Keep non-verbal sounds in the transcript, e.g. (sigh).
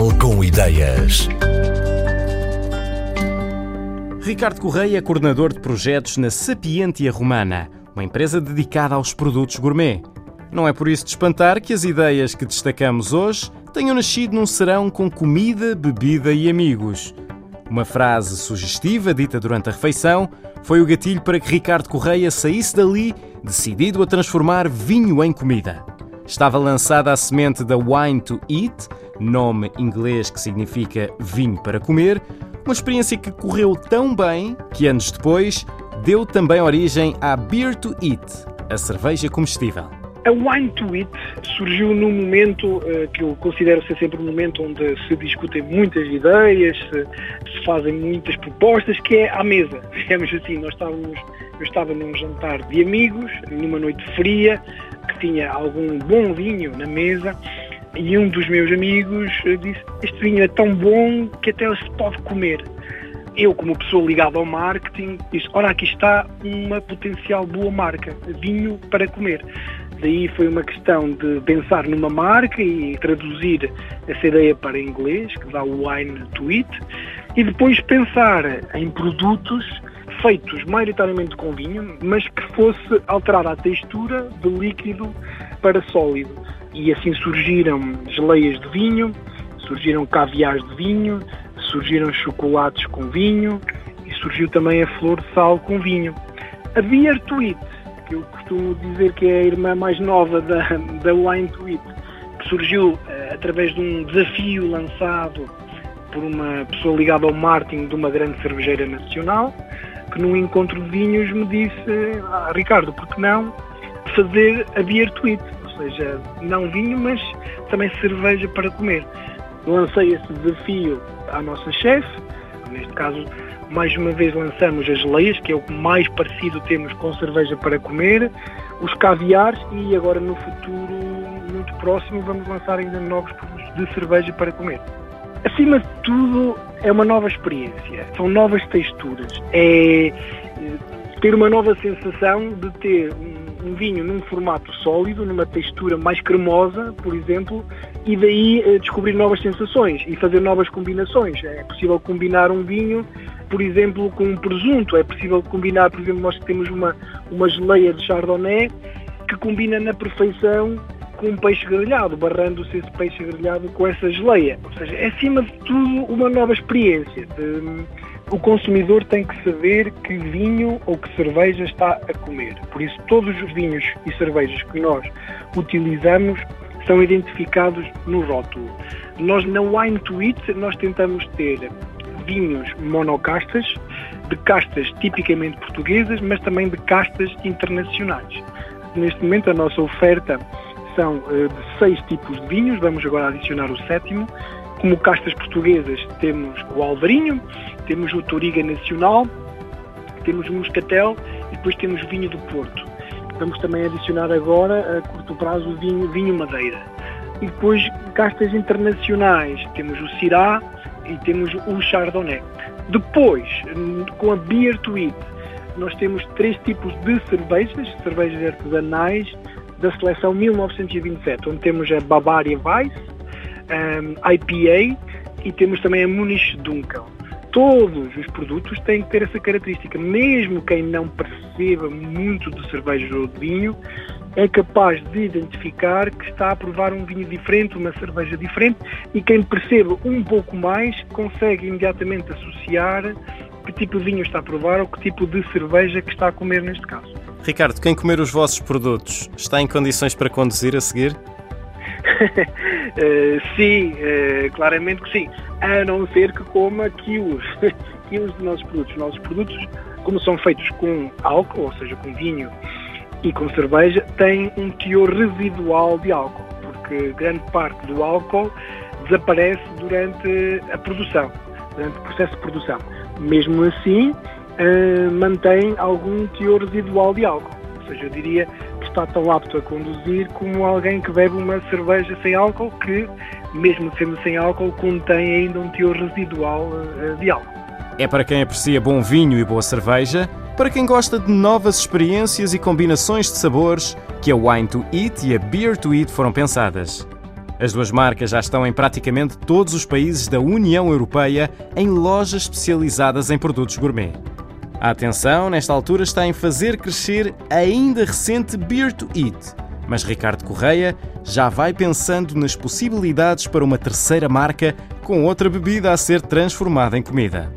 Portugal com Ideias. Ricardo Correia é coordenador de projetos na Sapientia Romana, uma empresa dedicada aos produtos gourmet. Não é por isso de espantar que as ideias que destacamos hoje tenham nascido num serão com comida, bebida e amigos. Uma frase sugestiva dita durante a refeição foi o gatilho para que Ricardo Correia saísse dali decidido a transformar vinho em comida. Estava lançada a semente da Wine to Eat, nome inglês que significa vinho para comer, uma experiência que correu tão bem que anos depois deu também origem à Beer to Eat, a cerveja comestível. A Wine to Eat surgiu num momento uh, que eu considero ser sempre um momento onde se discutem muitas ideias, se, se, fazem muitas propostas, que é à mesa. (laughs) Digamos assim, nós estávamos, eu estava num jantar de amigos, numa noite fria, tinha algum bom vinho na mesa, e um dos meus amigos disse: Este vinho é tão bom que até se pode comer eu, como pessoa ligada ao marketing, disse: Ora, aqui está uma potencial boa marca, vinho para comer. Daí foi uma questão de pensar numa marca e traduzir essa ideia para inglês, que dá o wine to eat, e depois pensar em produtos feitos maioritariamente com vinho, mas que fosse alterar a textura de líquido para sólido. E assim surgiram geleias de vinho, surgiram caviares de vinho, surgiram chocolates com vinho e surgiu também a flor de sal com vinho. A Beer to Eat que eu costumo dizer que é a irmã mais nova da, da Wine Tweet, que surgiu uh, através de um desafio lançado por uma pessoa ligada ao marketing de uma grande cervejeira nacional, que num encontro de vinhos me disse, ah, Ricardo, por que não fazer a Beer Tweet? Ou seja, não vinho, mas também cerveja para comer. Lancei esse desafio à nossa chefe, neste caso mais uma vez lançamos as geleias, que é o mais parecido temos com cerveja para comer, os caviares e agora no futuro muito próximo vamos lançar ainda novos produtos de cerveja para comer. Acima de tudo é uma nova experiência, são novas texturas, é eh, ter uma nova sensação de ter um, vinho num formato sólido, numa textura mais cremosa, por exemplo, e daí eh, descobrir novas sensações e fazer novas combinações. É possível combinar um vinho por exemplo, com um presunto. É possível combinar, por exemplo, nós temos uma, uma geleia de chardonnay que combina na perfeição com um peixe grelhado, barrando-se esse peixe grelhado com essa geleia. Ou seja, é acima de tudo uma nova experiência. O consumidor tem que saber que vinho ou que cerveja está a comer. Por isso, todos os vinhos e cervejas que nós utilizamos são identificados no rótulo. Nós na Wine to nós tentamos ter vinhos monocastas, de castas tipicamente portuguesas, mas também de castas internacionais. Neste momento a nossa oferta são uh, de seis tipos de vinhos, vamos agora adicionar o sétimo. Como castas portuguesas temos o Alvarinho, temos o Toriga Nacional, temos o Moscatel e depois temos o vinho do Porto. Vamos também adicionar agora, a curto prazo, o vinho, vinho Madeira. E depois castas internacionais, temos o Syrah, e temos o Chardonnay. Depois, com a Beer to Eat, nós temos três tipos de cervejas, cervejas artesanais da seleção 1927, onde temos a Bavaria Weiss, um, IPA e temos também a Munich Dunkel. Todos os produtos têm que ter essa característica, mesmo quem não perceba muito de cerveja ou de vinho, é capaz de identificar que está a provar um vinho diferente, uma cerveja diferente, e quem percebe um pouco mais consegue imediatamente associar que tipo de vinho está a provar ou que tipo de cerveja que está a comer neste caso. Ricardo, quem comer os vossos produtos está em condições para conduzir a seguir? uh, (laughs) sim, uh, claramente que sim. A não ser que coma quilos, (laughs) quilos de nossos produtos. Os nossos produtos, como são feitos com álcool, ou seja, com vinho e com cerveja tem um teor residual de álcool, porque grande parte do álcool desaparece durante a produção, durante o processo de produção. Mesmo assim, uh, mantém algum teor residual de álcool. Ou seja, eu diria que está tão apto a conduzir como alguém que bebe uma cerveja sem álcool, que, mesmo sendo sem álcool, contém ainda um teor residual uh, de álcool. É para quem aprecia bom vinho e boa cerveja para quem gosta de novas experiências e combinações de sabores que a Wine to Eat e a Beer to Eat foram pensadas. As duas marcas já estão em praticamente todos os países da União Europeia em lojas especializadas em produtos gourmet. A atenção, nesta altura, está em fazer crescer a ainda recente Beer to Eat. Mas Ricardo Correia já vai pensando nas possibilidades para uma terceira marca com outra bebida a ser transformada em comida.